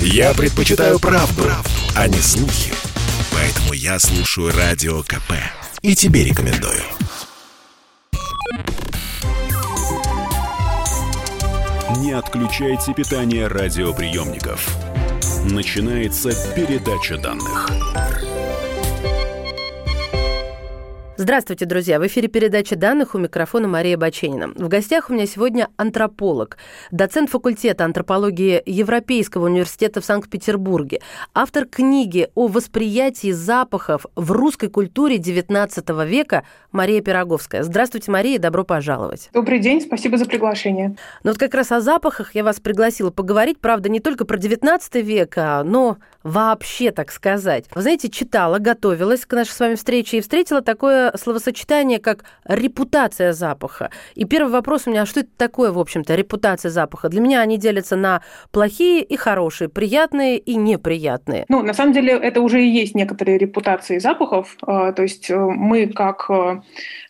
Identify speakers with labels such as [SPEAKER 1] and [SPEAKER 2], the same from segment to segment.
[SPEAKER 1] Я предпочитаю правду, правду, а не слухи. Поэтому я слушаю Радио КП. И тебе рекомендую. Не отключайте питание радиоприемников. Начинается передача данных.
[SPEAKER 2] Здравствуйте, друзья! В эфире передача данных у микрофона Мария Баченина. В гостях у меня сегодня антрополог, доцент факультета антропологии Европейского университета в Санкт-Петербурге, автор книги о восприятии запахов в русской культуре XIX века Мария Пироговская. Здравствуйте, Мария, добро пожаловать.
[SPEAKER 3] Добрый день, спасибо за приглашение.
[SPEAKER 2] Ну вот как раз о запахах я вас пригласила поговорить, правда, не только про XIX век, а, но вообще, так сказать. Вы знаете, читала, готовилась к нашей с вами встрече и встретила такое словосочетание, как репутация запаха. И первый вопрос у меня, а что это такое, в общем-то, репутация запаха? Для меня они делятся на плохие и хорошие, приятные и неприятные.
[SPEAKER 3] Ну, на самом деле, это уже и есть некоторые репутации запахов. А, то есть э, мы, как э,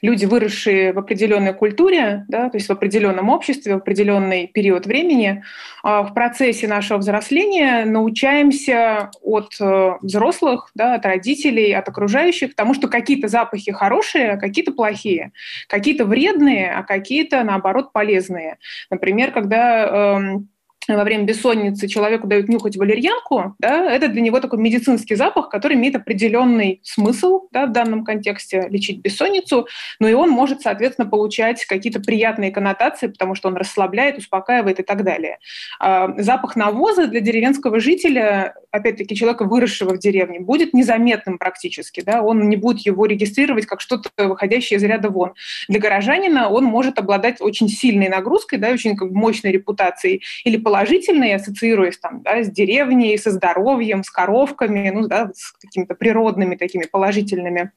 [SPEAKER 3] люди, выросшие в определенной культуре, да, то есть в определенном обществе, в определенный период времени, а, в процессе нашего взросления научаемся от э, взрослых, да, от родителей, от окружающих тому, что какие-то запахи хорошие, а какие-то плохие, какие-то вредные, а какие-то, наоборот, полезные. Например, когда эм, во время бессонницы человеку дают нюхать валерьянку, да, это для него такой медицинский запах, который имеет определенный смысл да, в данном контексте лечить бессонницу, но и он может, соответственно, получать какие-то приятные коннотации, потому что он расслабляет, успокаивает и так далее. А, запах навоза для деревенского жителя, опять-таки, человека, выросшего в деревне, будет незаметным практически. Да, он не будет его регистрировать как что-то выходящее из ряда вон. Для горожанина он может обладать очень сильной нагрузкой, да, очень как бы, мощной репутацией или положительные, ассоциируясь там, да, с деревней, со здоровьем, с коровками, ну, да, с какими-то природными такими положительными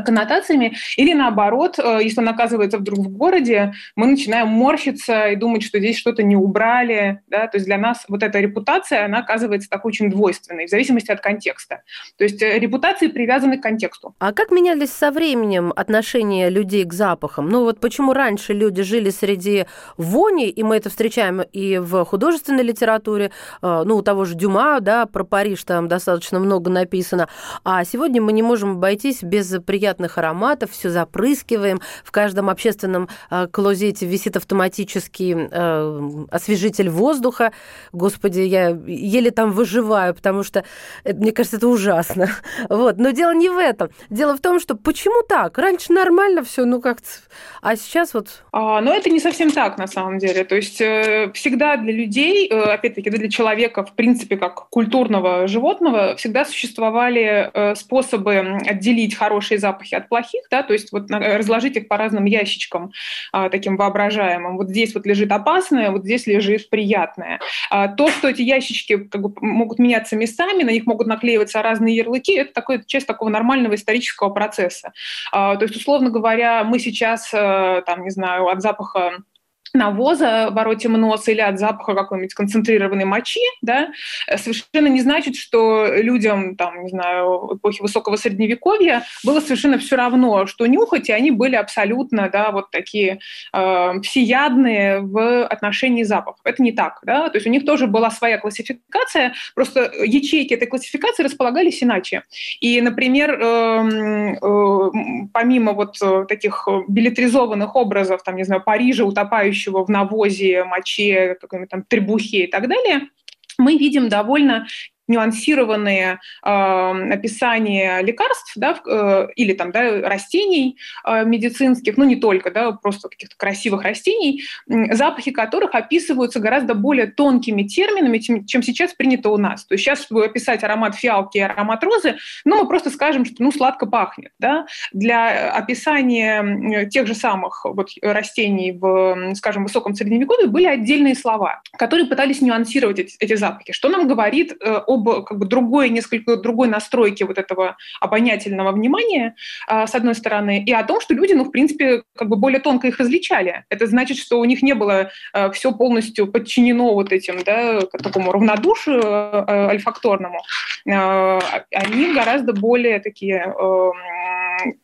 [SPEAKER 3] коннотациями, или наоборот, э, если он оказывается вдруг в городе, мы начинаем морщиться и думать, что здесь что-то не убрали, да, то есть для нас вот эта репутация, она оказывается такой очень двойственной, в зависимости от контекста. То есть э, репутации привязаны к контексту.
[SPEAKER 2] А как менялись со временем отношения людей к запахам? Ну вот почему раньше люди жили среди вони, и мы это встречаем и в художественной литературе, ну у того же Дюма, да, про Париж там достаточно много написано, а сегодня мы не можем обойтись без приятных ароматов, все запрыскиваем. В каждом общественном э, клозете висит автоматический э, освежитель воздуха. Господи, я еле там выживаю, потому что, мне кажется, это ужасно. Вот. Но дело не в этом. Дело в том, что почему так? Раньше нормально все, ну как-то... А сейчас вот...
[SPEAKER 3] А, но это не совсем так, на самом деле. То есть э, всегда для людей, э, опять-таки, для человека, в принципе, как культурного животного, всегда существовали э, способы отделить хорошие запахи от плохих, да, то есть вот разложить их по разным ящичкам а, таким воображаемым. Вот здесь вот лежит опасное, вот здесь лежит приятное. А, то, что эти ящички как бы могут меняться местами, на них могут наклеиваться разные ярлыки, это такой, часть такого нормального исторического процесса. А, то есть, условно говоря, мы сейчас, а, там, не знаю, от запаха навоза воротим нос или от запаха какой-нибудь концентрированной мочи, да, совершенно не значит, что людям, там, не знаю, эпохи высокого средневековья было совершенно все равно, что нюхать, и они были абсолютно, да, вот такие э, всеядные в отношении запахов. Это не так, да, то есть у них тоже была своя классификация, просто ячейки этой классификации располагались иначе. И, например, э, э, помимо вот таких билетризованных образов, там, не знаю, Парижа, утопающего в навозе, моче, какой-нибудь там требухе и так далее, мы видим довольно нюансированные э, описания лекарств да, э, или там, да, растений э, медицинских, ну не только, да, просто каких-то красивых растений, э, запахи которых описываются гораздо более тонкими терминами, чем, чем сейчас принято у нас. То есть сейчас, чтобы описать аромат фиалки и аромат розы, ну мы просто скажем, что ну сладко пахнет. Да? Для описания тех же самых вот, растений в, скажем, высоком средневековье были отдельные слова, которые пытались нюансировать эти, эти запахи. Что нам говорит э, об как бы, другой, несколько другой настройке вот этого обонятельного внимания, а, с одной стороны, и о том, что люди, ну, в принципе, как бы более тонко их различали. Это значит, что у них не было а, все полностью подчинено вот этим, да, такому равнодушию а, альфакторному. Они гораздо более такие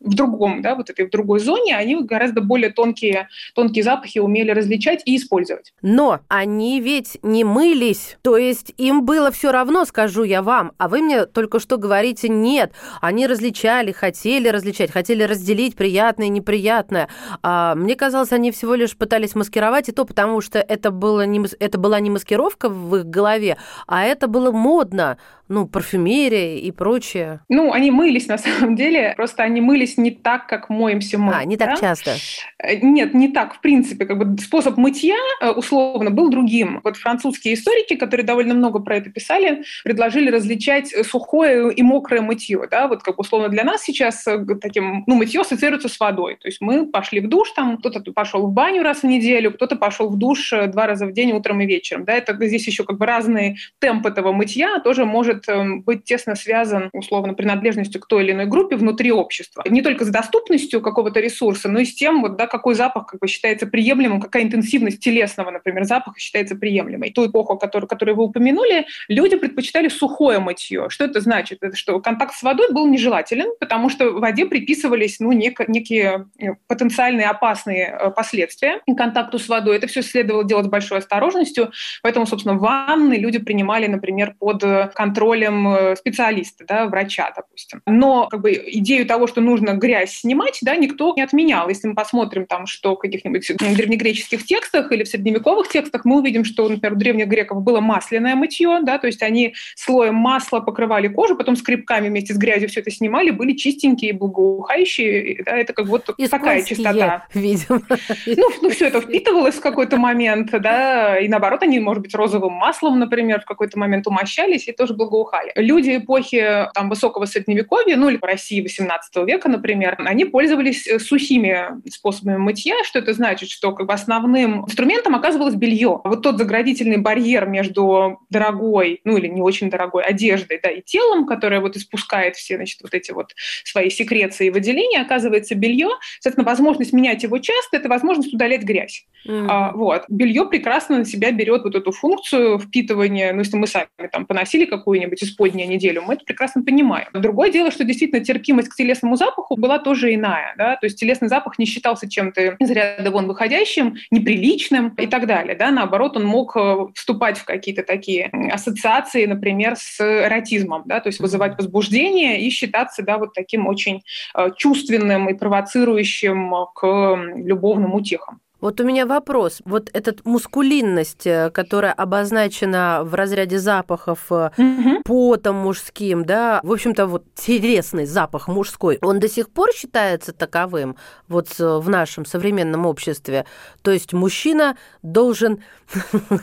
[SPEAKER 3] в другом, да, вот этой в другой зоне, они гораздо более тонкие, тонкие запахи умели различать и использовать.
[SPEAKER 2] Но они ведь не мылись, то есть им было все равно, скажу я вам, а вы мне только что говорите, нет, они различали, хотели различать, хотели разделить приятное и неприятное. А мне казалось, они всего лишь пытались маскировать, и то потому, что это, было не, это была не маскировка в их голове, а это было модно ну, парфюмерия и прочее?
[SPEAKER 3] Ну, они мылись на самом деле, просто они мылись не так, как моемся мы.
[SPEAKER 2] А, не так
[SPEAKER 3] да?
[SPEAKER 2] часто?
[SPEAKER 3] Э, нет, не так, в принципе. Как бы способ мытья, э, условно, был другим. Вот французские историки, которые довольно много про это писали, предложили различать сухое и мокрое мытье. Да? Вот как условно для нас сейчас э, таким, ну, мытье ассоциируется с водой. То есть мы пошли в душ, там кто-то пошел в баню раз в неделю, кто-то пошел в душ два раза в день, утром и вечером. Да? Это здесь еще как бы разный темп этого мытья тоже может может эм, быть тесно связан, условно, принадлежностью к той или иной группе внутри общества. Не только с доступностью какого-то ресурса, но и с тем, вот, да, какой запах как бы, считается приемлемым, какая интенсивность телесного, например, запаха считается приемлемой. Ту эпоху, которую, которую вы упомянули, люди предпочитали сухое мытье. Что это значит? Это что контакт с водой был нежелателен, потому что в воде приписывались ну, нек- некие э, потенциальные опасные э, последствия контакту с водой. Это все следовало делать с большой осторожностью, поэтому, собственно, ванны люди принимали, например, под э, контроль контролем э, специалиста, да, врача, допустим. Но как бы, идею того, что нужно грязь снимать, да, никто не отменял. Если мы посмотрим там, что в каких-нибудь древнегреческих текстах или в средневековых текстах, мы увидим, что, например, у древних греков было масляное мытье, да, то есть они слоем масла покрывали кожу, потом скребками вместе с грязью все это снимали, были чистенькие, благоухающие, да, это как вот такая чистота.
[SPEAKER 2] видимо.
[SPEAKER 3] Ну, ну, все это впитывалось в какой-то момент, да, и наоборот, они, может быть, розовым маслом, например, в какой-то момент умощались, и тоже благоухали благоухали. Люди эпохи там, высокого средневековья, ну или по России 18 века, например, они пользовались э, сухими способами мытья. Что это значит? Что как бы основным инструментом оказывалось белье. Вот тот заградительный барьер между дорогой, ну или не очень дорогой одеждой да, и телом, которое вот испускает все значит, вот эти вот свои секреции и выделения, оказывается белье. Соответственно, возможность менять его часто – это возможность удалять грязь. Mm-hmm. А, вот. Белье прекрасно на себя берет вот эту функцию впитывания. Ну, если мы сами там поносили какую-нибудь какую-нибудь исподняя неделю, мы это прекрасно понимаем. Другое дело, что действительно терпимость к телесному запаху была тоже иная. Да? То есть телесный запах не считался чем-то из ряда вон выходящим, неприличным и так далее. Да? Наоборот, он мог э, вступать в какие-то такие ассоциации, например, с эротизмом, да? то есть вызывать возбуждение и считаться да, вот таким очень э, чувственным и провоцирующим к любовным утехам.
[SPEAKER 2] Вот у меня вопрос. Вот эта мускулинность, э, которая обозначена в разряде запахов угу. потом мужским, да, в общем-то, вот телесный запах мужской, он до сих пор считается таковым вот в нашем современном обществе? То есть мужчина должен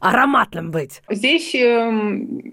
[SPEAKER 2] ароматным быть?
[SPEAKER 3] Здесь э,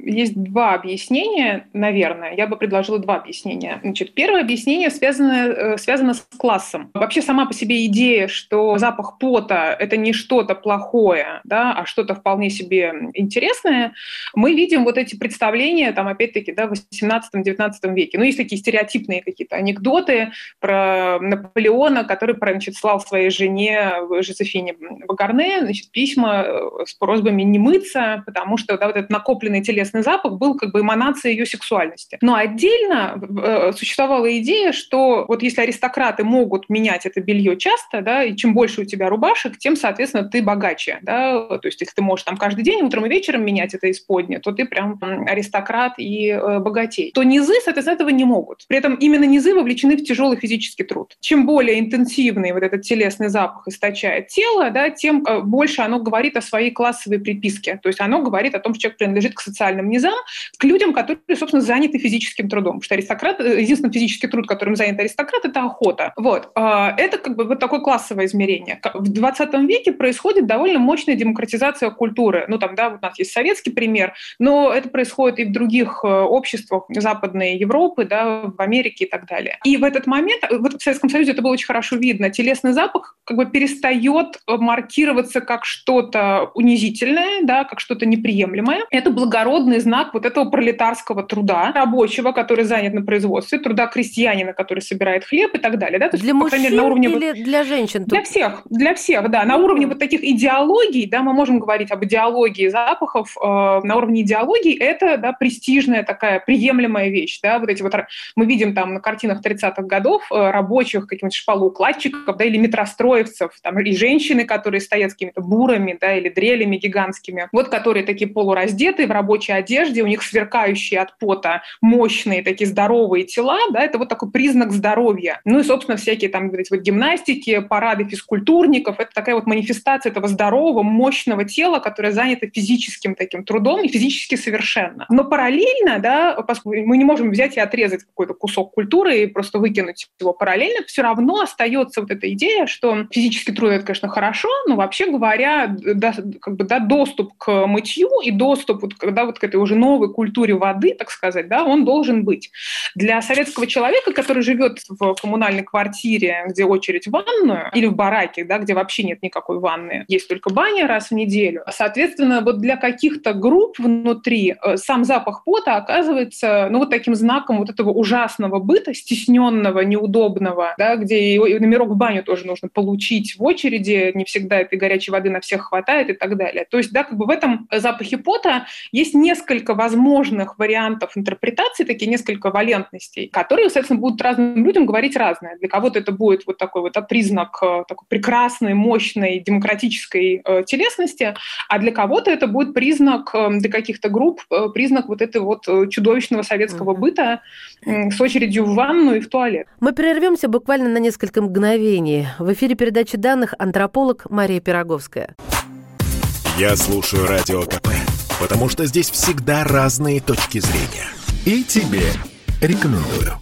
[SPEAKER 3] есть два объяснения, наверное. Я бы предложила два объяснения. Значит, первое объяснение связано, э, связано с классом. Вообще сама по себе идея, что запах запах пота – это не что-то плохое, да, а что-то вполне себе интересное, мы видим вот эти представления, там, опять-таки, да, в 18-19 веке. Ну, есть такие стереотипные какие-то анекдоты про Наполеона, который, значит, слал своей жене Жозефине Багарне значит, письма э, с просьбами не мыться, потому что да, вот этот накопленный телесный запах был как бы эманацией ее сексуальности. Но отдельно э, существовала идея, что вот если аристократы могут менять это белье часто, да, и чем больше у тебя рубашек, тем, соответственно, ты богаче. Да? То есть если ты можешь там каждый день, утром и вечером менять это исподнее, то ты прям аристократ и э, богатей. То низы, соответственно, этого не могут. При этом именно низы вовлечены в тяжелый физический труд. Чем более интенсивный вот этот телесный запах источает тело, да, тем э, больше оно говорит о своей классовой приписке. То есть оно говорит о том, что человек принадлежит к социальным низам, к людям, которые, собственно, заняты физическим трудом. Потому что аристократ, э, единственный физический труд, которым занят аристократ, это охота. Вот. Это как бы вот такое классовое измерение в 20 веке происходит довольно мощная демократизация культуры. Ну, там, да, вот у нас есть советский пример, но это происходит и в других э, обществах Западной Европы, да, в Америке и так далее. И в этот момент, э, вот в Советском Союзе это было очень хорошо видно, телесный запах как бы перестает маркироваться как что-то унизительное, да, как что-то неприемлемое. Это благородный знак вот этого пролетарского труда, рабочего, который занят на производстве, труда крестьянина, который собирает хлеб и так далее. Да?
[SPEAKER 2] То есть, для мужчин мере, на уровне... или для женщин?
[SPEAKER 3] Для всех Для всех, да. На уровне вот таких идеологий, да, мы можем говорить об идеологии запахов. Э, на уровне идеологии это, да, престижная такая приемлемая вещь, да. Вот эти вот мы видим там на картинах 30-х годов э, рабочих, каких-нибудь шпалоукладчиков, да, или метростроевцев, там, и женщины, которые стоят с какими-то бурами, да, или дрелями гигантскими, вот которые такие полураздетые в рабочей одежде, у них сверкающие от пота мощные такие здоровые тела, да, это вот такой признак здоровья. Ну и, собственно, всякие там эти вот гимнастики, парады физкультурников, это такая вот манифестация этого здорового, мощного тела, которое занято физическим таким трудом и физически совершенно. Но параллельно, да, поскольку мы не можем взять и отрезать какой-то кусок культуры и просто выкинуть его параллельно, все равно остается вот эта идея, что физический труд это, конечно, хорошо, но вообще говоря, да, как бы, да, доступ к мытью и доступ вот, когда вот к этой уже новой культуре воды, так сказать, да, он должен быть. Для советского человека, который живет в коммунальной квартире, где очередь в ванную, или в бараке, да, где вообще нет никакой ванны, есть только баня раз в неделю. Соответственно, вот для каких-то групп внутри э, сам запах пота оказывается, ну, вот таким знаком вот этого ужасного быта, стесненного, неудобного, да, где и номерок в баню тоже нужно получить в очереди, не всегда этой горячей воды на всех хватает и так далее. То есть, да, как бы в этом запахе пота есть несколько возможных вариантов интерпретации, такие несколько валентностей, которые, соответственно, будут разным людям говорить разное. Для кого-то это будет вот такой вот признак э, такой прекрасной, мощной, демократической э, телесности, а для кого-то это будет признак, э, для каких-то групп, признак вот этого вот чудовищного советского быта с очередью в ванну и в туалет.
[SPEAKER 2] Мы прервемся буквально на несколько мгновений. В эфире передачи данных антрополог Мария Пироговская.
[SPEAKER 1] Я слушаю Радио КП, потому что здесь всегда разные точки зрения. И тебе рекомендую.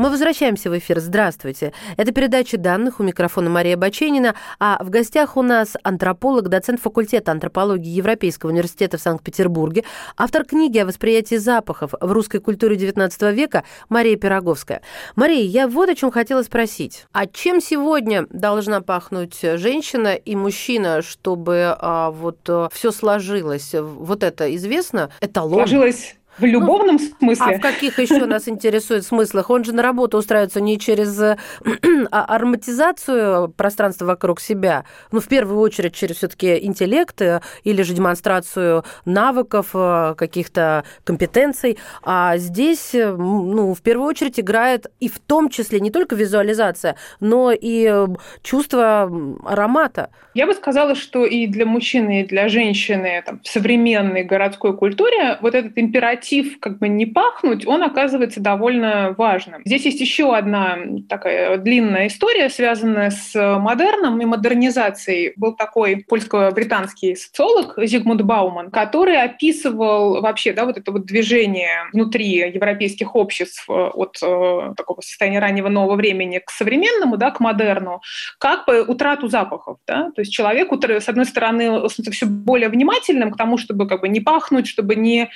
[SPEAKER 2] Мы возвращаемся в эфир. Здравствуйте. Это передача данных у микрофона Мария Баченина, а в гостях у нас антрополог, доцент факультета антропологии Европейского университета в Санкт-Петербурге, автор книги о восприятии запахов в русской культуре XIX века Мария Пироговская. Мария, я вот о чем хотела спросить. А чем сегодня должна пахнуть женщина и мужчина, чтобы а, вот а, все сложилось? Вот это известно? Эталон?
[SPEAKER 3] Сложилось в любовном ну, смысле?
[SPEAKER 2] А в каких еще нас интересует смыслах? Он же на работу устраивается не через э, а ароматизацию пространства вокруг себя, ну, в первую очередь через все-таки интеллект э, или же демонстрацию навыков, э, каких-то компетенций. А здесь, ну, в первую очередь играет и в том числе не только визуализация, но и чувство аромата.
[SPEAKER 3] Я бы сказала, что и для мужчины, и для женщины там, в современной городской культуре вот этот императив мотив как бы не пахнуть, он оказывается довольно важным. Здесь есть еще одна такая длинная история, связанная с модерном и модернизацией. Был такой польско-британский социолог Зигмунд Бауман, который описывал вообще да, вот это вот движение внутри европейских обществ э, от э, такого состояния раннего нового времени к современному, да, к модерну, как бы утрату запахов. Да? То есть человек, с одной стороны, все более внимательным к тому, чтобы как бы не пахнуть, чтобы не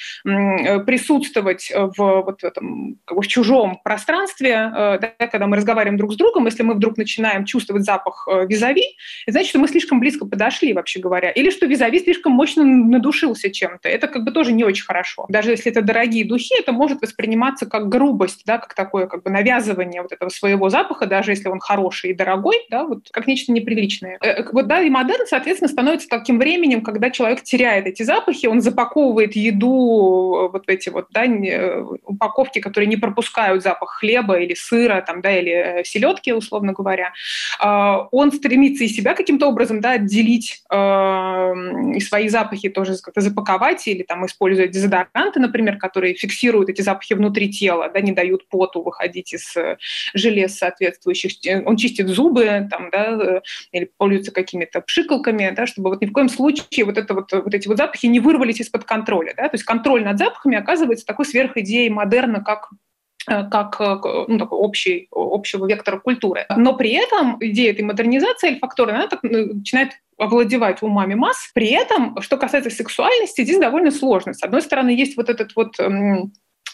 [SPEAKER 3] присутствовать в вот в этом как бы в чужом пространстве, э, да, когда мы разговариваем друг с другом, если мы вдруг начинаем чувствовать запах э, визави, значит, что мы слишком близко подошли, вообще говоря, или что визави слишком мощно надушился чем-то. Это как бы тоже не очень хорошо. Даже если это дорогие духи, это может восприниматься как грубость, да, как такое как бы навязывание вот этого своего запаха, даже если он хороший и дорогой, да, вот как нечто неприличное. Э, вот да, и модерн, соответственно, становится таким временем, когда человек теряет эти запахи, он запаковывает еду вот в эти вот, да, упаковки, которые не пропускают запах хлеба или сыра, там, да, или э, селедки, условно говоря, а, он стремится и себя каким-то образом, да, отделить а, и свои запахи тоже как-то запаковать или там использовать дезодоранты, например, которые фиксируют эти запахи внутри тела, да, не дают поту выходить из э, желез соответствующих. Он чистит зубы, там, да, э, или пользуется какими-то пшикалками, да, чтобы вот ни в коем случае вот, это вот, вот эти вот запахи не вырвались из-под контроля. Да? То есть контроль над запахами оказывается такой сверхидеей модерна, как э, как э, ну, такой общий, общего вектора культуры. Но при этом идея этой модернизации альфакторной, она так ну, начинает овладевать умами масс. При этом, что касается сексуальности, здесь довольно сложно. С одной стороны, есть вот этот вот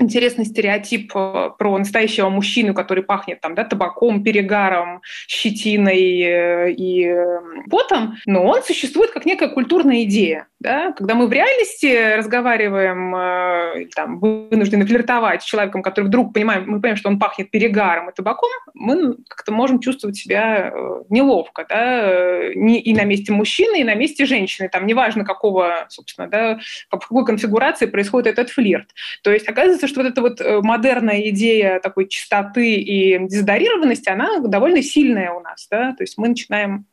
[SPEAKER 3] интересный стереотип э, про настоящего мужчину, который пахнет там, да, табаком, перегаром, щетиной э, и э, потом, но он существует как некая культурная идея. Да? Когда мы в реальности разговариваем, там, вынуждены флиртовать с человеком, который вдруг понимаем, мы понимаем, что он пахнет перегаром и табаком, мы как-то можем чувствовать себя неловко, да, и на месте мужчины, и на месте женщины. Там неважно, какого, собственно, да, в какой конфигурации происходит этот флирт. То есть оказывается, что вот эта вот э, модерная идея такой чистоты и дезодорированности, она довольно сильная у нас, да, то есть мы начинаем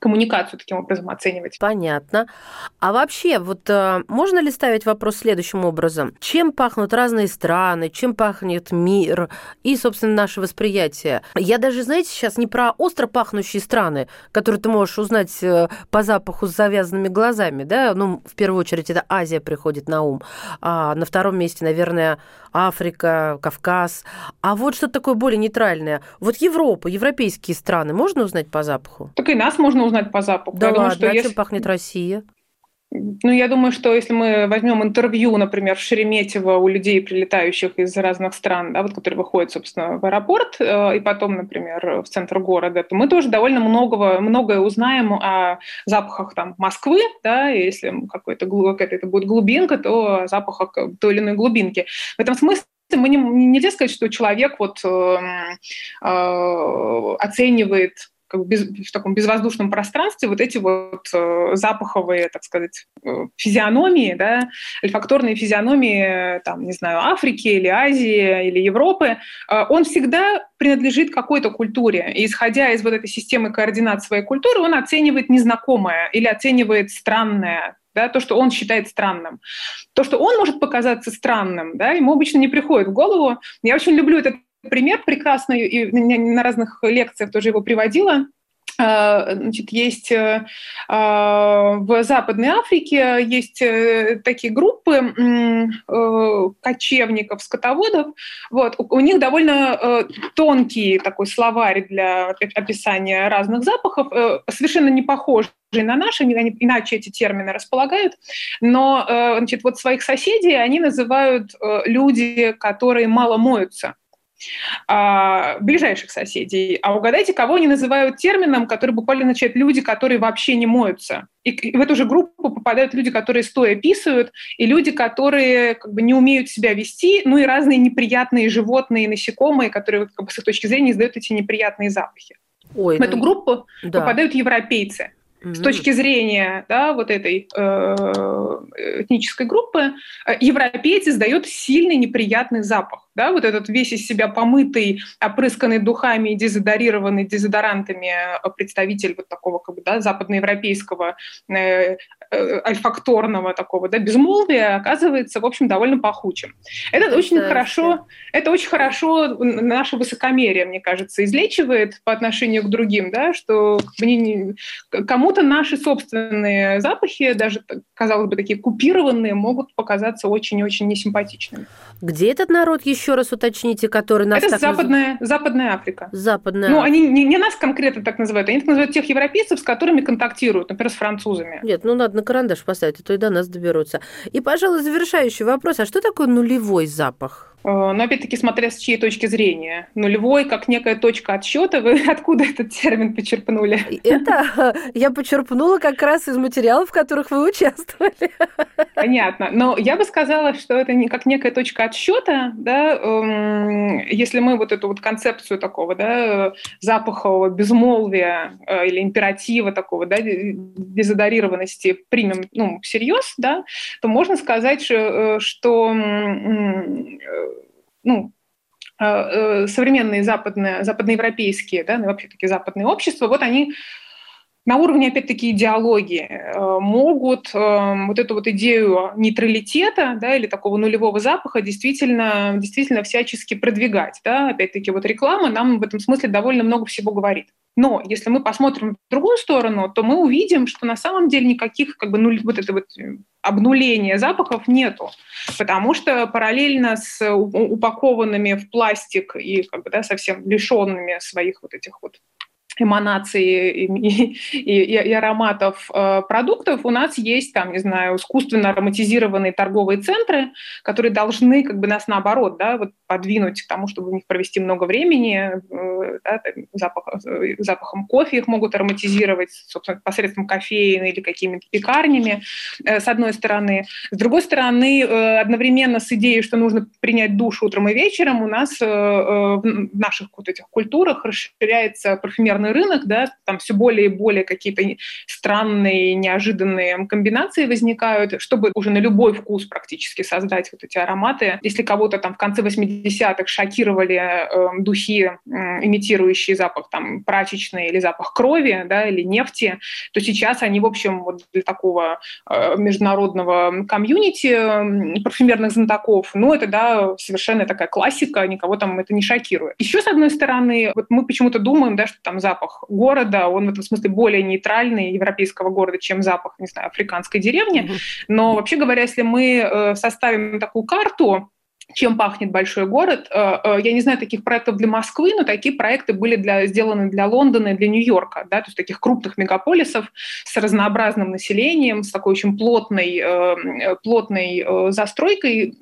[SPEAKER 3] коммуникацию таким образом оценивать.
[SPEAKER 2] Понятно. А вообще, вот э, можно ли ставить вопрос следующим образом? Чем пахнут разные страны, чем пахнет мир и, собственно, наше восприятие? Я даже, знаете, сейчас не про остро пахнущие страны, которые ты можешь узнать э, по запаху с завязанными глазами, да, ну, в первую очередь это Азия приходит на ум, а на втором месте, наверное, Африка, Кавказ. А вот что-то такое более нейтральное. Вот Европа, европейские страны можно узнать по запаху?
[SPEAKER 3] Так и нас можно узнать по запаху.
[SPEAKER 2] Да я ладно, думаю, что а если... чем пахнет Россия?
[SPEAKER 3] Ну, я думаю, что если мы возьмем интервью, например, в Шереметьево у людей, прилетающих из разных стран, да, вот, которые выходят, собственно, в аэропорт, э, и потом, например, в центр города, то мы тоже довольно многого, многое узнаем о запахах там, Москвы, да, и если какой-то, какая-то это будет глубинка, то о запахах той или иной глубинки. В этом смысле мы не, нельзя сказать, что человек вот, э, э, оценивает как бы без, в таком безвоздушном пространстве вот эти вот э, запаховые, так сказать, э, физиономии, да, альфакторные физиономии, там, не знаю, Африки или Азии или Европы, э, он всегда принадлежит какой-то культуре. И исходя из вот этой системы координат своей культуры, он оценивает незнакомое или оценивает странное, да, то, что он считает странным. То, что он может показаться странным, да, ему обычно не приходит в голову. Я очень люблю этот пример прекрасный, и на разных лекциях тоже его приводила. А, значит, есть э, а, в Западной Африке есть э, такие группы э, кочевников, скотоводов. Вот. У них довольно тонкий такой словарь для описания разных запахов, совершенно не похожий на наши, они иначе эти термины располагают, но значит, вот своих соседей они называют люди, которые мало моются а, ближайших соседей. А угадайте, кого они называют термином, который буквально означает люди, которые вообще не моются. И в эту же группу попадают люди, которые стоя писают, и люди, которые как бы не умеют себя вести, ну и разные неприятные животные, насекомые, которые как бы, с их точки зрения издают эти неприятные запахи. Ой, в эту ну, группу да. попадают европейцы. Mm-hmm. С точки зрения да, вот этой э, этнической группы, э, европейцы издают сильный неприятный запах да, вот этот весь из себя помытый, опрысканный духами и дезодорированный дезодорантами э, представитель вот такого как бы, да, западноевропейского э, э, альфакторного такого да, безмолвия оказывается, в общем, довольно пахучим. Это, это очень хорошо, это очень хорошо наше высокомерие, мне кажется, излечивает по отношению к другим, да, что кому-то наши собственные запахи, даже, казалось бы, такие купированные, могут показаться очень-очень несимпатичными.
[SPEAKER 2] Где этот народ еще раз уточните, который нас
[SPEAKER 3] Это так западная, называют? западная Африка.
[SPEAKER 2] Западная.
[SPEAKER 3] Ну, они не, не нас конкретно так называют, они так называют тех европейцев, с которыми контактируют, например, с французами.
[SPEAKER 2] Нет, ну надо на карандаш поставить, а то и до нас доберутся. И, пожалуй, завершающий вопрос. А что такое нулевой запах?
[SPEAKER 3] Э, но опять-таки, смотря с чьей точки зрения. Нулевой, как некая точка отсчета, вы откуда этот термин почерпнули?
[SPEAKER 2] Это я почерпнула как раз из материалов, в которых вы участвовали.
[SPEAKER 3] Понятно. Но я бы сказала, что это не как некая точка отсчета, да, эм, если мы вот эту вот концепцию такого, да, запахового безмолвия э, или императива такого, да, дезодорированности примем, ну, всерьез, да, то можно сказать, э, что ну, э, э, современные западные, западноевропейские, да, ну, вообще такие западные общества, вот они на уровне, опять-таки, идеологии э, могут вот эту вот идею нейтралитета да, или такого нулевого запаха действительно, действительно всячески продвигать. Да. Опять-таки, вот реклама нам в этом смысле довольно много всего говорит. Но если мы посмотрим в другую сторону, то мы увидим, что на самом деле никаких как бы нуль, вот это вот э, обнуления запахов нету, потому что параллельно с упакованными в пластик и как бы, да, совсем лишенными своих вот этих вот эманации и, и, и ароматов э, продуктов, у нас есть там, не знаю, искусственно ароматизированные торговые центры, которые должны как бы нас наоборот, да, вот подвинуть к тому, чтобы в них провести много времени, э, да, запах, э, запахом кофе их могут ароматизировать, собственно, посредством кофеина или какими-то пекарнями, э, с одной стороны. С другой стороны, э, одновременно с идеей, что нужно принять душ утром и вечером, у нас э, э, в наших вот этих культурах расширяется парфюмерный черный рынок, да, там все более и более какие-то странные, неожиданные комбинации возникают, чтобы уже на любой вкус практически создать вот эти ароматы. Если кого-то там в конце 80-х шокировали э, духи, э, имитирующие запах там прачечный или запах крови, да, или нефти, то сейчас они, в общем, вот для такого э, международного комьюнити парфюмерных знатоков, ну, это, да, совершенно такая классика, никого там это не шокирует. Еще, с одной стороны, вот мы почему-то думаем, да, что там запах запах города, он в этом смысле более нейтральный европейского города, чем запах, не знаю, африканской деревни. Но вообще говоря, если мы э, составим такую карту, чем пахнет большой город. Э, э, я не знаю таких проектов для Москвы, но такие проекты были для, сделаны для Лондона и для Нью-Йорка, да, то есть таких крупных мегаполисов с разнообразным населением, с такой очень плотной, плотной застройкой.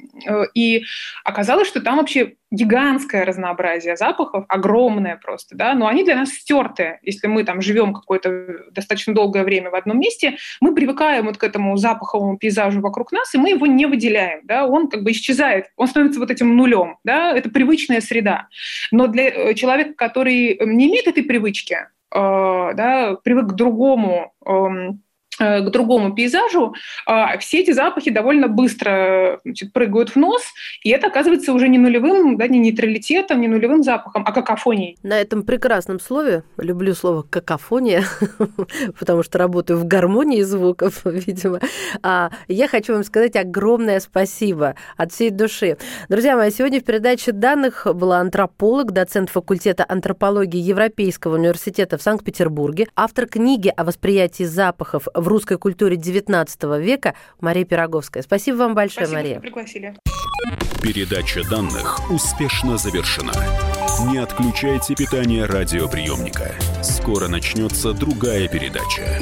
[SPEAKER 3] И оказалось, что там вообще гигантское разнообразие запахов, огромное просто, да, но они для нас стерты. Если мы там живем какое-то достаточно долгое время в одном месте, мы привыкаем вот к этому запаховому пейзажу вокруг нас, и мы его не выделяем, да, он как бы исчезает, он становится вот этим нулем, да, это привычная среда. Но для э, человека, который не имеет этой привычки, э, да, привык к другому э, Э, к другому пейзажу, а, все эти запахи довольно быстро значит, прыгают в нос, и это оказывается уже не нулевым, да, не нейтралитетом, не нулевым запахом, а какофонией.
[SPEAKER 2] На этом прекрасном слове, люблю слово какофония, потому что работаю в гармонии звуков, видимо, а, я хочу вам сказать огромное спасибо от всей души. Друзья мои, сегодня в передаче данных была антрополог, доцент факультета антропологии Европейского университета в Санкт-Петербурге, автор книги о восприятии запахов в русской культуре XIX века Мария Пироговская. Спасибо вам большое,
[SPEAKER 3] Спасибо,
[SPEAKER 2] Мария.
[SPEAKER 3] Что пригласили.
[SPEAKER 1] Передача данных успешно завершена. Не отключайте питание радиоприемника. Скоро начнется другая передача.